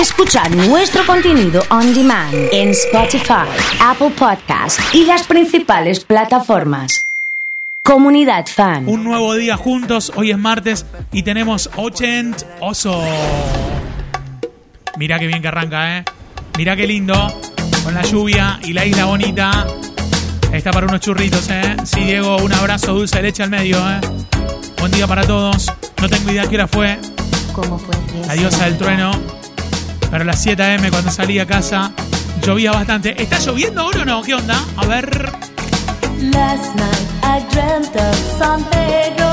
Escuchar nuestro contenido on demand en Spotify, Apple Podcast y las principales plataformas. Comunidad Fan. Un nuevo día juntos, hoy es martes y tenemos 80 oso. Mirá qué bien que arranca, ¿eh? Mirá qué lindo, con la lluvia y la isla bonita. Está para unos churritos, ¿eh? Sí, Diego, un abrazo dulce de leche al medio, ¿eh? Buen día para todos. No tengo idea qué hora fue. ¿Cómo fue? La diosa del trueno. Pero a las 7 am cuando salí a casa llovía bastante. ¿Está lloviendo ahora o no? ¿Qué onda? A ver. Last night I dreamt of San Pedro,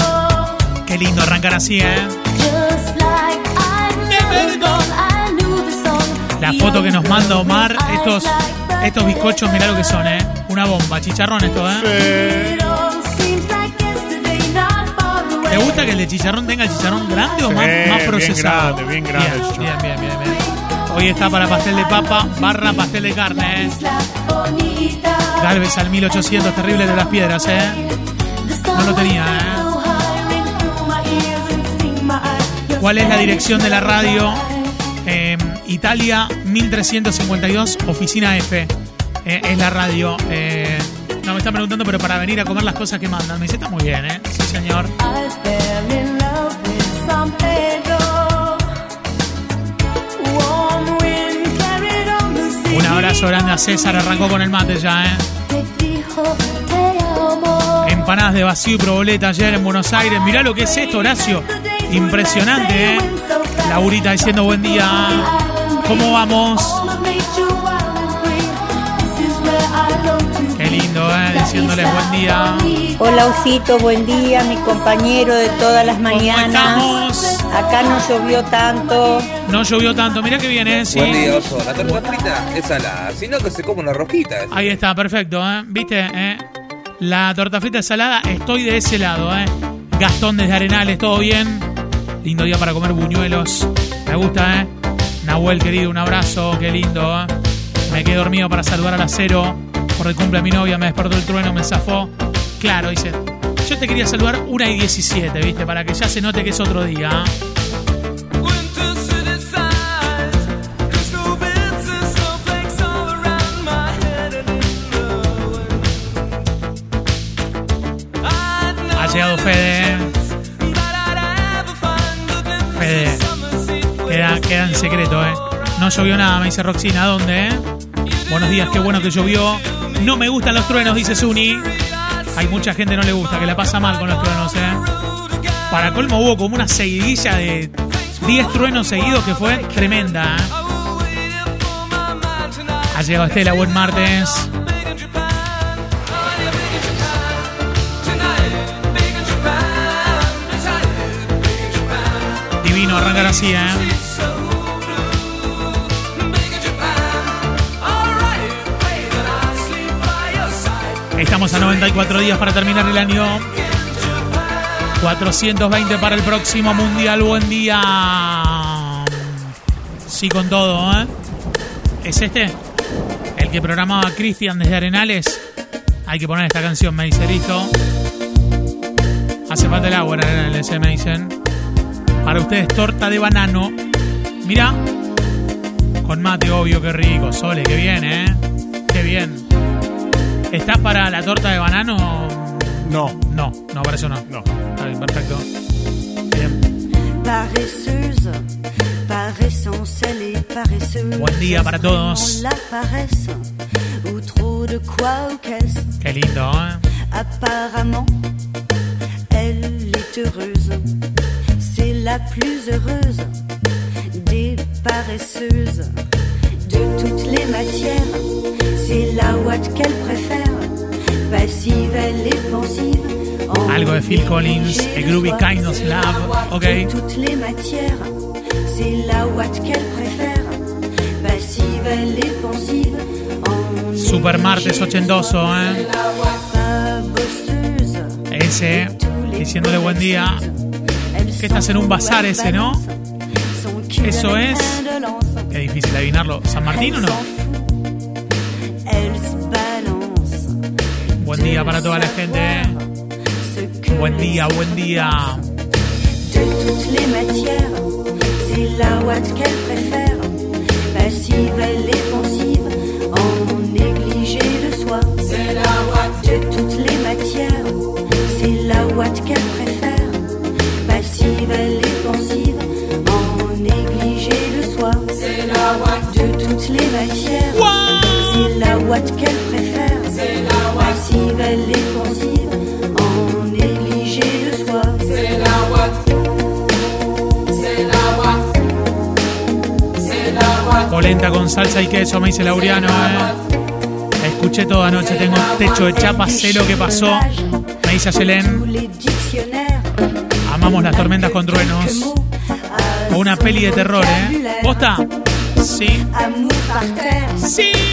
Qué lindo arrancar así, ¿eh? just like I never gone. I knew the song. La foto que nos manda Omar, estos, estos bizcochos, mirá lo que son, ¿eh? Una bomba, chicharrón esto, ¿eh? Away. ¿Te gusta que el de chicharrón tenga el chicharrón grande o Sí, más, más bien procesado? grande, bien grande Bien, chicharrón. bien, bien, bien, bien. Hoy está para pastel de papa, barra pastel de carne, ¿eh? Galvez al 1800, terrible de las piedras, ¿eh? No lo tenía, ¿eh? ¿Cuál es la dirección de la radio? Eh, Italia 1352, oficina F. Eh, es la radio. Eh, no me están preguntando, pero para venir a comer las cosas que mandan. Me dice, está muy bien, ¿eh? Sí, señor. Un abrazo grande a César, arrancó con el mate ya, ¿eh? Empanadas de vacío y proboleta ayer en Buenos Aires. Mirá lo que es esto, Horacio. Impresionante, ¿eh? Laurita diciendo buen día. ¿Cómo vamos? Qué lindo, ¿eh? Diciéndoles buen día. Hola Osito, buen día, mi compañero de todas las ¿Cómo mañanas. estamos? Acá no llovió tanto. No llovió tanto. Mirá que viene, ¿eh? Sí. Buen día, oso. La torta frita es salada, sino que se come una rosquita. Ahí está, perfecto, ¿eh? ¿Viste? ¿Eh? La torta frita salada, estoy de ese lado, ¿eh? Gastón desde Arenales, ¿todo bien? Lindo día para comer buñuelos. Me gusta, ¿eh? Nahuel, querido, un abrazo, qué lindo, ¿eh? Me quedé dormido para saludar al acero. Por el cumple de mi novia, me despertó el trueno, me zafó. Claro, dice. Yo te quería saludar una y 17, ¿viste? Para que ya se note que es otro día. ¿eh? Ha llegado Fede. ¿eh? Fede. Queda, queda en secreto, ¿eh? No llovió nada, me dice Roxina. ¿Dónde, eh? Buenos días, qué bueno que llovió. No me gustan los truenos, dice Zuni. Hay mucha gente que no le gusta, que la pasa mal con los truenos, ¿eh? Para colmo hubo como una seguidilla de 10 truenos seguidos que fue tremenda, ¿eh? Ha llegado Estela, buen martes. Divino arrancar así, ¿eh? Estamos a 94 días para terminar el año. 420 para el próximo Mundial. Buen día. Sí, con todo, ¿eh? ¿Es este? El que programaba Cristian desde Arenales. Hay que poner esta canción, me dice, listo. Hace falta el agua en Arenales, eh, me dicen. Para ustedes, torta de banano. Mira. Con mate, obvio, qué rico. Sole, qué bien, ¿eh? Qué bien. ¿Estás para la torta de banano? No, No, no, para eso no. no. Está bien, perfecto. Bien. Paresseuse, par essence, elle est paresseuse. Buen día para todos. Qué lindo, ¿eh? Apparemment, elle est heureuse. C'est la plus heureuse des paresseuses. De toutes les matières, c'est la ouate qu'elle préfère. Passive, elle est pensive. en Algo de Phil Collins, A Groovy. Kind of Love, ok. Super martes négligé, ochentoso, ¿eh? pas bosseuse. Ese, diciéndole buen día. Que estás en un bazar ese, ¿no? Eso es- Qué difícil adivinarlo. ¿San Martín o no? Buen día De toutes les matières, c'est la ouate qu'elle préfère. Passive, elle est pensive, en négligé de soi. C'est la ouate. De toutes les matières, c'est la ouate qu'elle préfère. Passive, elle est pensive, en négligé de soi. C'est la ouate. De toutes les matières. Polenta con salsa y queso, me dice Laureano. eh. Escuché toda noche, tengo techo de chapa, sé lo que pasó. Me dice dictionnaires. amamos las tormentas con truenos. O una peli de terror, ¿eh? ¿Posta? Sí. Sí.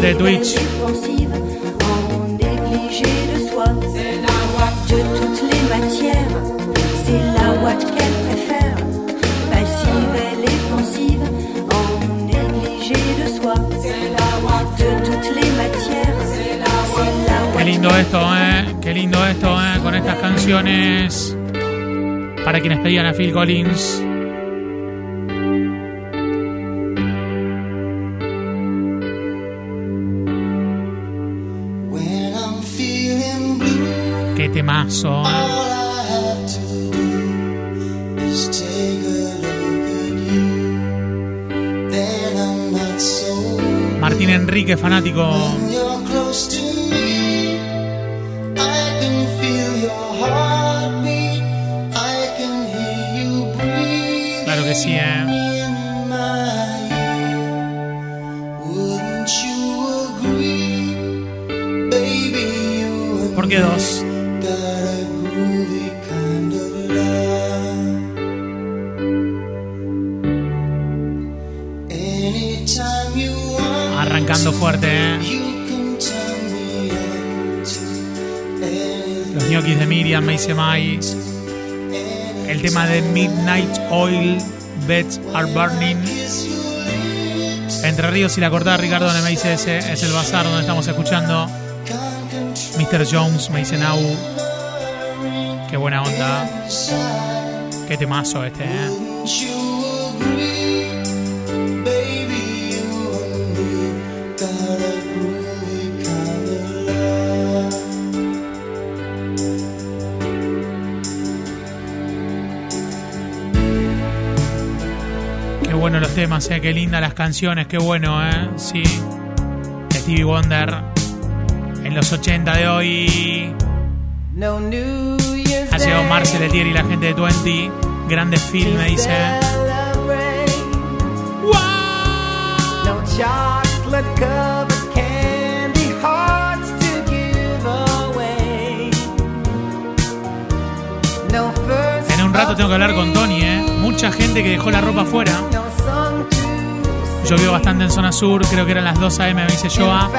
De Twitch. De soi. De toutes les matières, c'est la ouate qu'elle préfère. Passive, elle est pensive, en négligé de soi. De toutes les matières, c'est la Qué ouate lindo esto, ¿eh? Qué lindo esto, ¿eh? Con estas canciones. Para quienes pedían a Phil Collins. I can hear you breathe. Claro que sí, ¿eh? Fuerte, ¿eh? Los ñoquis de Miriam, me dice Mai. El tema de Midnight Oil, Beds Are Burning. Entre Ríos y la Cortada, Ricardo me dice ese es el bazar donde estamos escuchando. Mr. Jones, me dice Nau. Qué buena onda. Qué temazo este, ¿eh? Los temas, ¿eh? Qué lindas las canciones, qué bueno, ¿eh? Sí. Stevie Wonder. En los 80 de hoy. No New Year's Ha llegado Marcel Etier y la gente de 20. Grande film, me dice. celebrate. No chocolate covered candy hearts to give away. No first En un rato tengo que hablar con Tony, ¿eh? Mucha gente que dejó la ropa afuera. Llovió bastante en zona sur, creo que eran las 2 a.m., me dice Joa.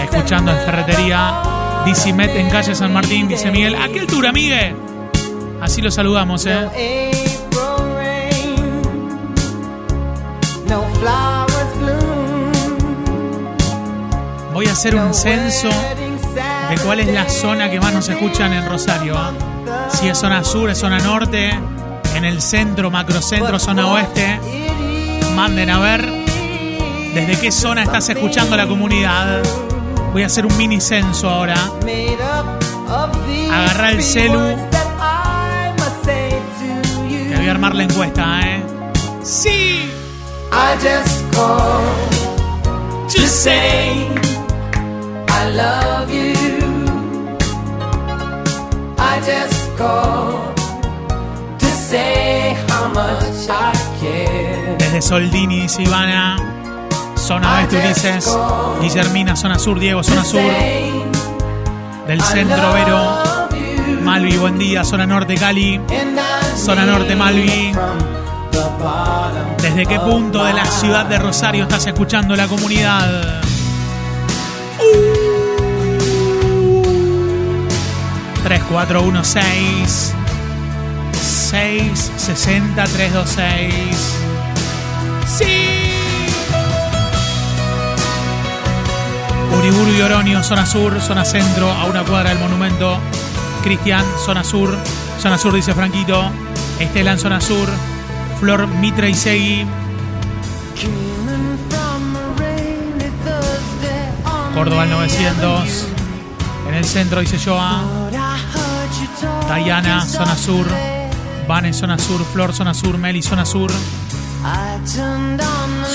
Escuchando en ferretería. DC Met en calle San Martín, dice Miguel. ¿A qué altura, Miguel? Así lo saludamos, ¿eh? Voy a hacer un censo de cuál es la zona que más nos escuchan en Rosario. ¿ah? Si es zona sur, es zona norte, en el centro, macrocentro, zona oeste. Manden a ver desde qué zona estás escuchando la comunidad. Voy a hacer un mini censo ahora. Agarra el celu. Te voy a armar la encuesta, ¿eh? ¡Sí! I just to say I love you. I just called to say how much I. Desde Soldini, dice Ivana. Zona oeste, Ulises. Guillermina, zona sur, Diego, zona sur. Del centro, Vero. Malvi, buen día. Zona norte, Cali. Zona norte, Malvi. ¿Desde qué punto de la ciudad de Rosario estás escuchando la comunidad? 3416 660 326 ¡Sí! Uriburu y Oronio, zona sur, zona centro, a una cuadra del monumento. Cristian, zona sur. Zona sur, dice Franquito. Estela en zona sur. Flor Mitra y Segui. Córdoba al 900. En el centro dice Joa. Diana, zona sur. Vane, zona sur. Flor, zona sur. Meli, zona sur.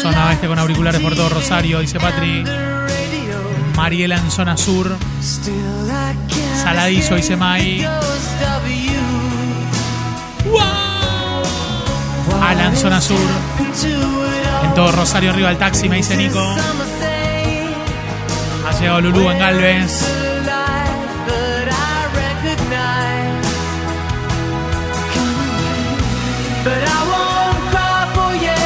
Zona oeste con auriculares por todo Rosario, dice Patri. Mariela en zona sur. Saladizo, dice Mai. Alan, zona sur. En todo Rosario arriba el taxi, me dice Nico. Ha llegado Lulú en Galvez.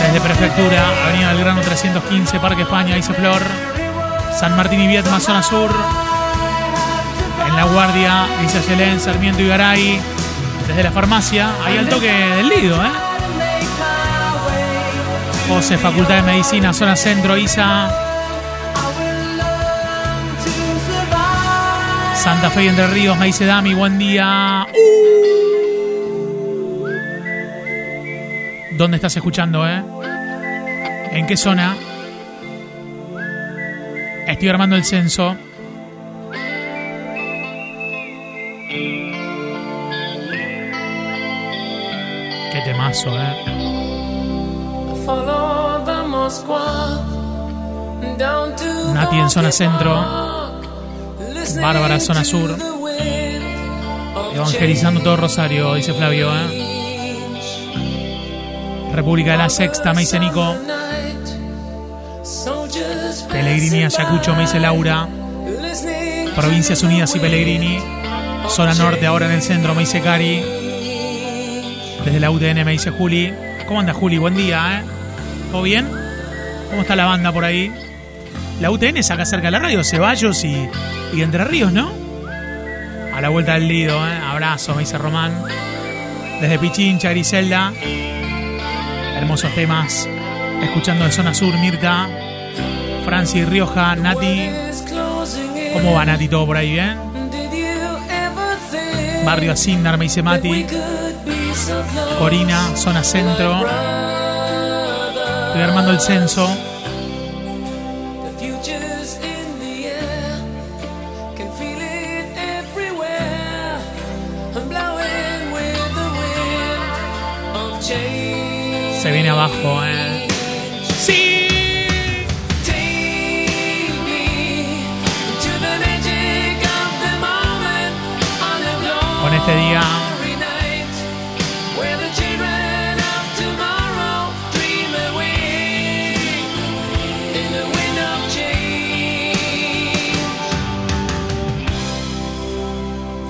Desde Prefectura, Avenida del Grano 315, Parque España, dice Flor. San Martín y Vietma, zona sur. En La Guardia, dice Yelén, Sarmiento y Garay. Desde la farmacia, ahí al toque del Lido, ¿eh? José, Facultad de Medicina, zona centro, Isa. Santa Fe y Entre Ríos, me dice Dami, buen día. ¿Dónde estás escuchando, eh? ¿En qué zona? Estoy armando el censo. Qué temazo, eh. Nati en zona centro. Bárbara, zona sur. Evangelizando todo Rosario, dice Flavio, eh. República de la Sexta, me dice Nico. Pellegrini, Ayacucho, me dice Laura. Provincias Unidas y Pellegrini. Zona Norte, ahora en el centro, me dice Cari. Desde la UTN me dice Juli. ¿Cómo anda Juli? Buen día, ¿eh? ¿Todo bien? ¿Cómo está la banda por ahí? La UTN es acá cerca de la radio, Ceballos y, y Entre Ríos, ¿no? A la vuelta del Lido, ¿eh? Abrazo, me dice Román. Desde Pichincha, Griselda. Hermosos temas. Escuchando de Zona Sur, Mirta. Francis Rioja, Nati. ¿Cómo va Nati todo por ahí, bien? Think Barrio Asindar, me dice Mati. Corina, zona centro. Estoy armando el censo. Viene abajo, eh. ¡Sí! Con este día.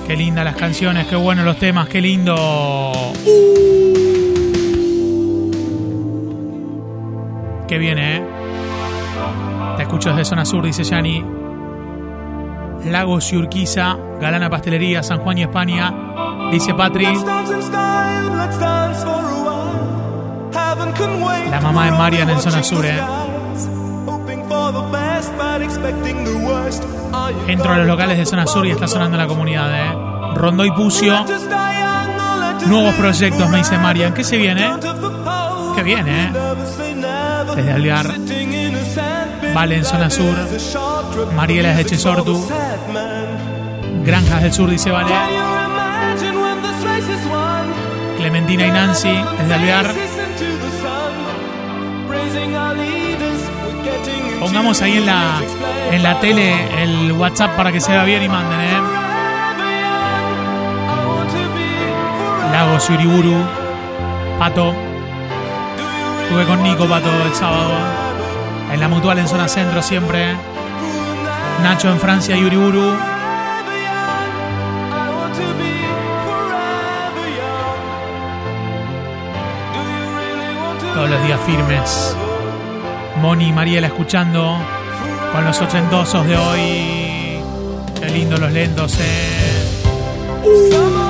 Qué lindas las canciones, qué buenos los temas, qué lindo. Qué viene, eh. Te escucho desde zona sur, dice Yani. Lagos y Urquiza, Galana Pastelería, San Juan y España. Dice Patri. La mamá de Marian en zona sur, eh. Entro a los locales de zona sur y está sonando la comunidad, eh. Rondó y Pucio. Nuevos proyectos, me dice Marian. ¿Qué se viene? ¿Qué viene, eh? Desde Algar. Vale en zona sur. Mariela es de Chesortu. Granjas del Sur, dice Vale. Clementina y Nancy, desde Alvear. Pongamos ahí en la, en la tele el WhatsApp para que se vea bien y manden, ¿eh? Lagos y Uriburu. Pato. Estuve con Nico Pato el sábado. En la mutual en zona centro siempre. Nacho en Francia y Uriburu. Todos los días firmes. Moni y Mariela escuchando con los ochentosos de hoy. Qué lindo los lentos, eh. Some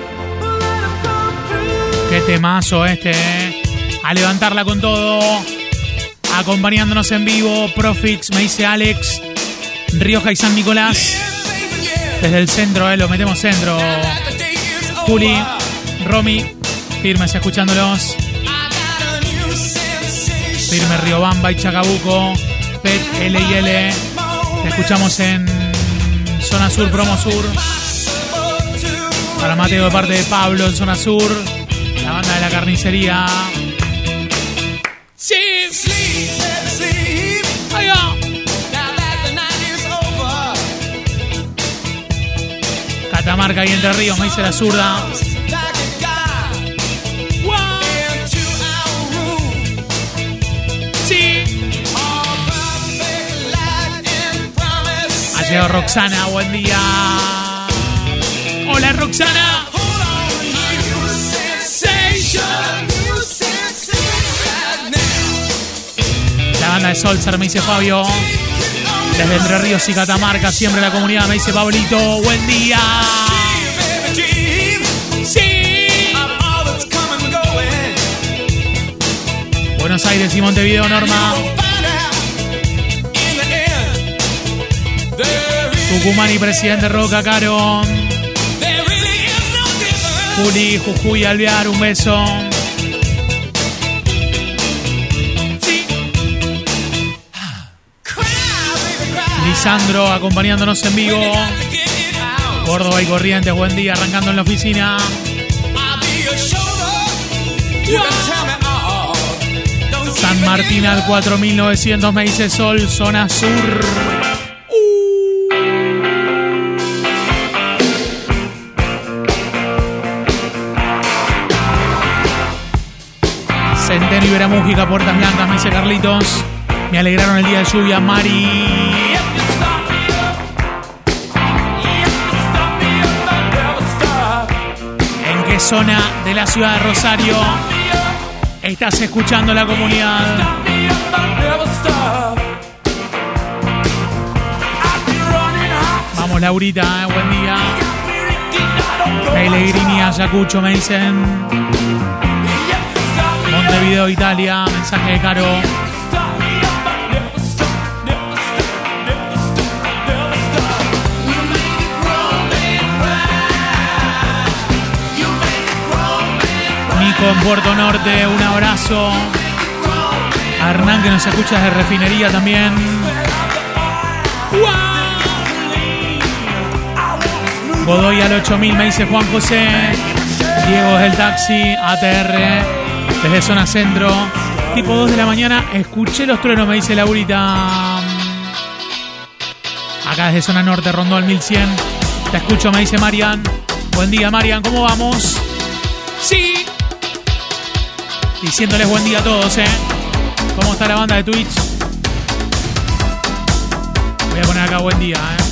Temazo este, ¿eh? A levantarla con todo. Acompañándonos en vivo, Profix, me dice Alex, Rioja y San Nicolás. Desde el centro, ¿eh? Lo metemos centro. Juli, Romy, firmes escuchándolos. Firme Riobamba y Chacabuco. Pet, L y L. Te escuchamos en Zona Sur, Promo Sur. Para Mateo de parte de Pablo en Zona Sur. La banda de la carnicería. Sí. Ahí va. Catamarca y Entre Ríos, me dice la zurda. Ha llegado Roxana, buen día. Hola Roxana. Banda de Solsar, me dice Fabio. Desde Entre Ríos y Catamarca, siempre la comunidad, me dice Pablito, buen día. Buenos Aires y Montevideo, Norma. Tucumán y Presidente Roca, Caro. Juli, Jujuy, Alvear, un beso. Lisandro acompañándonos en vivo. Córdoba y Corrientes, buen día, arrancando en la oficina. San Martín al 4900, me dice Sol, zona sur. Centeno y Música, Puertas Blancas, me dice Carlitos. Me alegraron el día de lluvia, Mari. Zona de la ciudad de Rosario estás escuchando la comunidad? Vamos, Laurita, eh, buen día. Pellegrini, Ayacucho, me dicen. Montevideo, Italia, mensaje de Caro. Nico en Puerto Norte, un abrazo. Hernán que nos escucha desde refinería también. Godoy al 8000 me dice Juan José. Diego es el taxi, ATR, desde zona centro. Tipo 2 de la mañana, escuché los truenos, me dice Laurita. Acá desde zona norte, rondó al 1100. Te escucho, me dice Marian. Buen día, Marian, ¿cómo vamos? Sí. Diciéndoles buen día a todos, ¿eh? ¿Cómo está la banda de Twitch? Voy a poner acá buen día, ¿eh?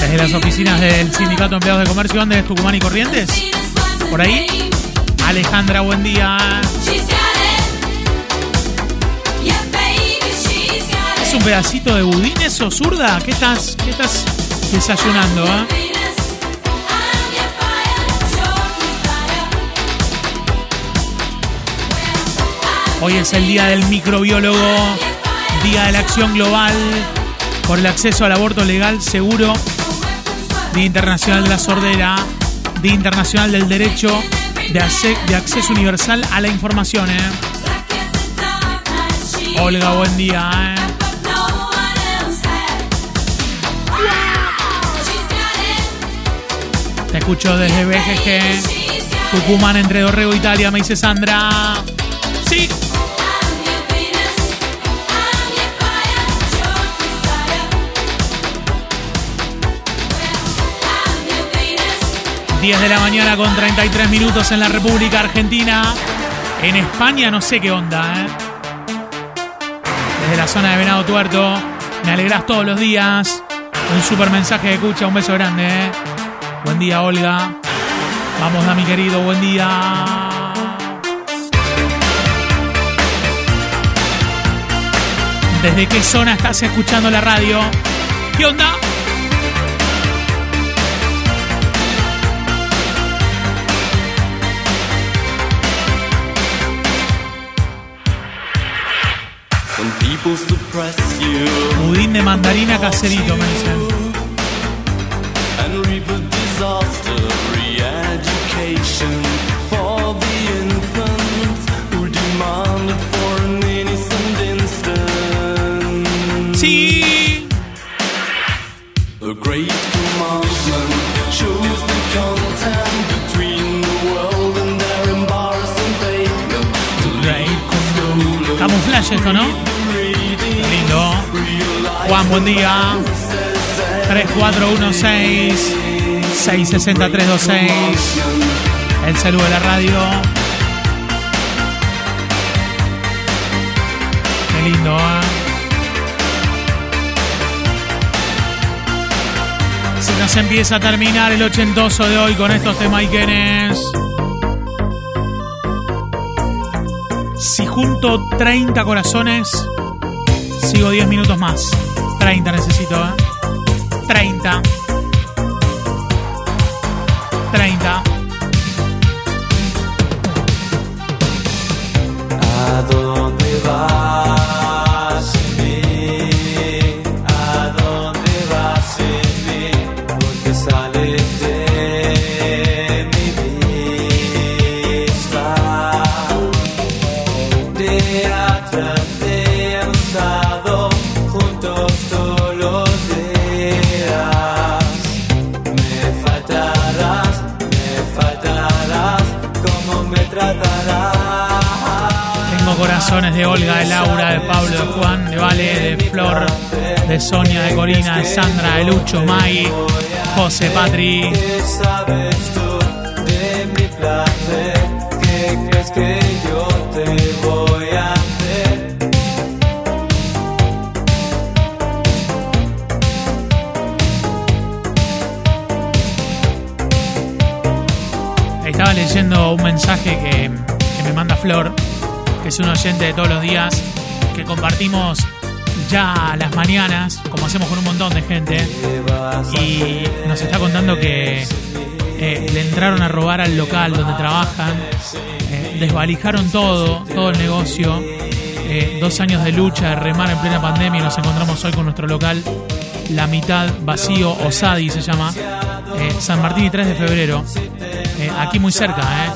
Desde las oficinas del Sindicato de Empleados de Comercio, ¿dónde es Tucumán y Corrientes? ¿Por ahí? Alejandra, buen día. ¿Es un pedacito de budín eso, zurda? ¿Qué estás, qué estás desayunando, eh? Hoy es el día del microbiólogo, día de la acción global por el acceso al aborto legal, seguro, Día Internacional de la Sordera, Día Internacional del Derecho de, de Acceso Universal a la Información. ¿eh? Olga, buen día. ¿eh? Te escucho desde BGG, Tucumán, entre Dorrego, Italia, me dice Sandra. Sí. I'm 10 de la mañana con 33 minutos en la República Argentina. En España no sé qué onda, ¿eh? Desde la zona de Venado Tuerto, me alegrás todos los días. Un super mensaje de escucha, un beso grande, ¿eh? Buen día, Olga. Vamos, mi querido, buen día. ¿Desde qué zona estás escuchando la radio? ¿Qué onda? Budín de mandarina caserito, me dicen. Disaster. Re-education for the infants who demanded for an innocent instant. Sí. The great commandment shows the content between the world and their embarrassing Camuflaje esto, ¿no? Lindo. Juan, buen día. 3416 660-326. El saludo de la radio. Qué lindo, ¿eh? Se nos empieza a terminar el ochentoso de hoy con estos temaiquenes. Si junto 30 corazones, sigo 10 minutos más. 30 necesito, ¿eh? 30. 30. ¿A dónde corazones de Olga, de Laura, de Pablo, de Juan, de Vale, de Flor, de Sonia, de Corina, de Sandra, de Lucho, Mai, José, Patri. ¿Qué sabes tú de mi placer? ¿Qué crees que yo te voy a hacer? Estaba leyendo un mensaje que, me manda Flor, es un oyente de todos los días, que compartimos ya a las mañanas, como hacemos con un montón de gente, y nos está contando que eh, le entraron a robar al local donde trabajan, eh, desvalijaron todo, todo el negocio, eh, dos años de lucha, de remar en plena pandemia, y nos encontramos hoy con nuestro local, la mitad vacío, Osadi se llama, San Martín y 3 de febrero, aquí muy cerca,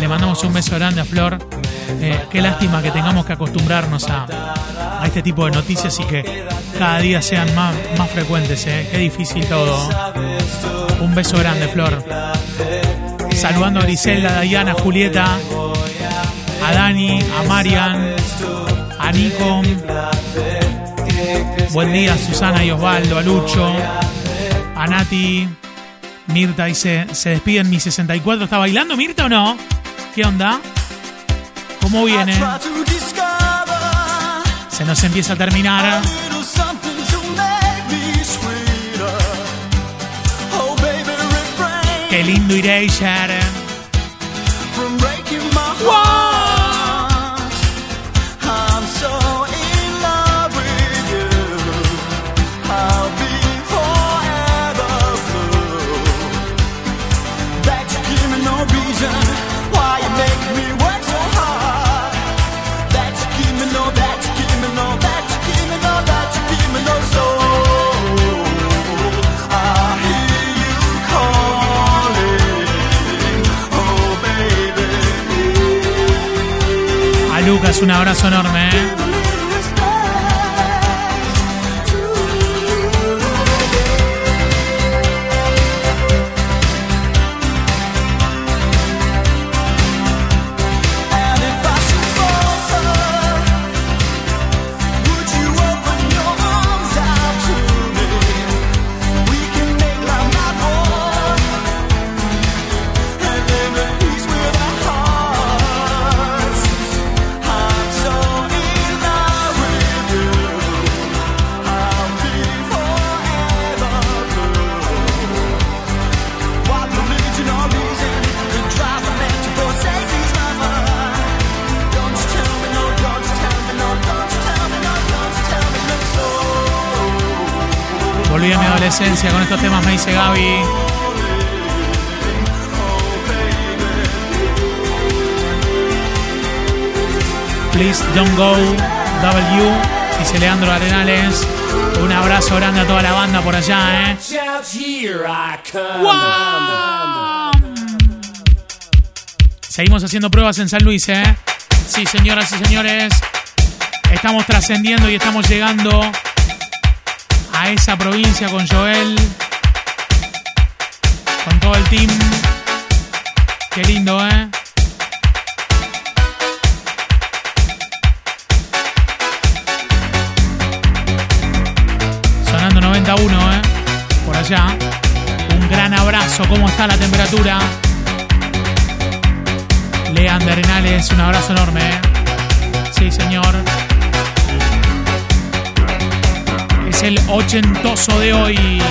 le mandamos un beso grande a Flor. Eh, qué lástima que tengamos que acostumbrarnos a, a este tipo de noticias y que cada día sean más, más frecuentes. ¿eh? Qué difícil todo. Un beso grande, Flor. Saludando a Griselda, a Diana, a Julieta, a Dani, a Marian, a Nico. Buen día, Susana y Osvaldo, a Lucho, a Nati. Mirta dice, se despiden mi 64. ¿Está bailando Mirta o no? ¿Qué onda? ¿Cómo viene? Se nos empieza a terminar. Qué lindo Erasure. A Lucas un abrazo enorme. ¿eh? A mi adolescencia con estos temas, me dice Gaby. Please don't go, W, dice Leandro Arenales. Un abrazo grande a toda la banda por allá, ¿eh? Seguimos haciendo pruebas en San Luis, ¿eh? Sí, señoras y señores. Estamos trascendiendo y estamos llegando a esa provincia con Joel. Con todo el team. Qué lindo, ¿eh? Sonando 91, ¿eh? Por allá. Un gran abrazo. ¿Cómo está la temperatura? Lean de Arenales, un abrazo enorme, ¿eh? Sí, señor. El ochentoso de hoy.